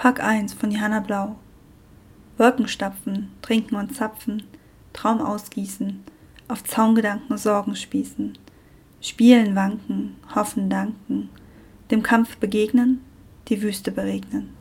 Pack 1 von Johanna Blau. Wolken stapfen, trinken und zapfen, Traum ausgießen, auf Zaungedanken Sorgen spießen, spielen, wanken, hoffen, danken, dem Kampf begegnen, die Wüste beregnen.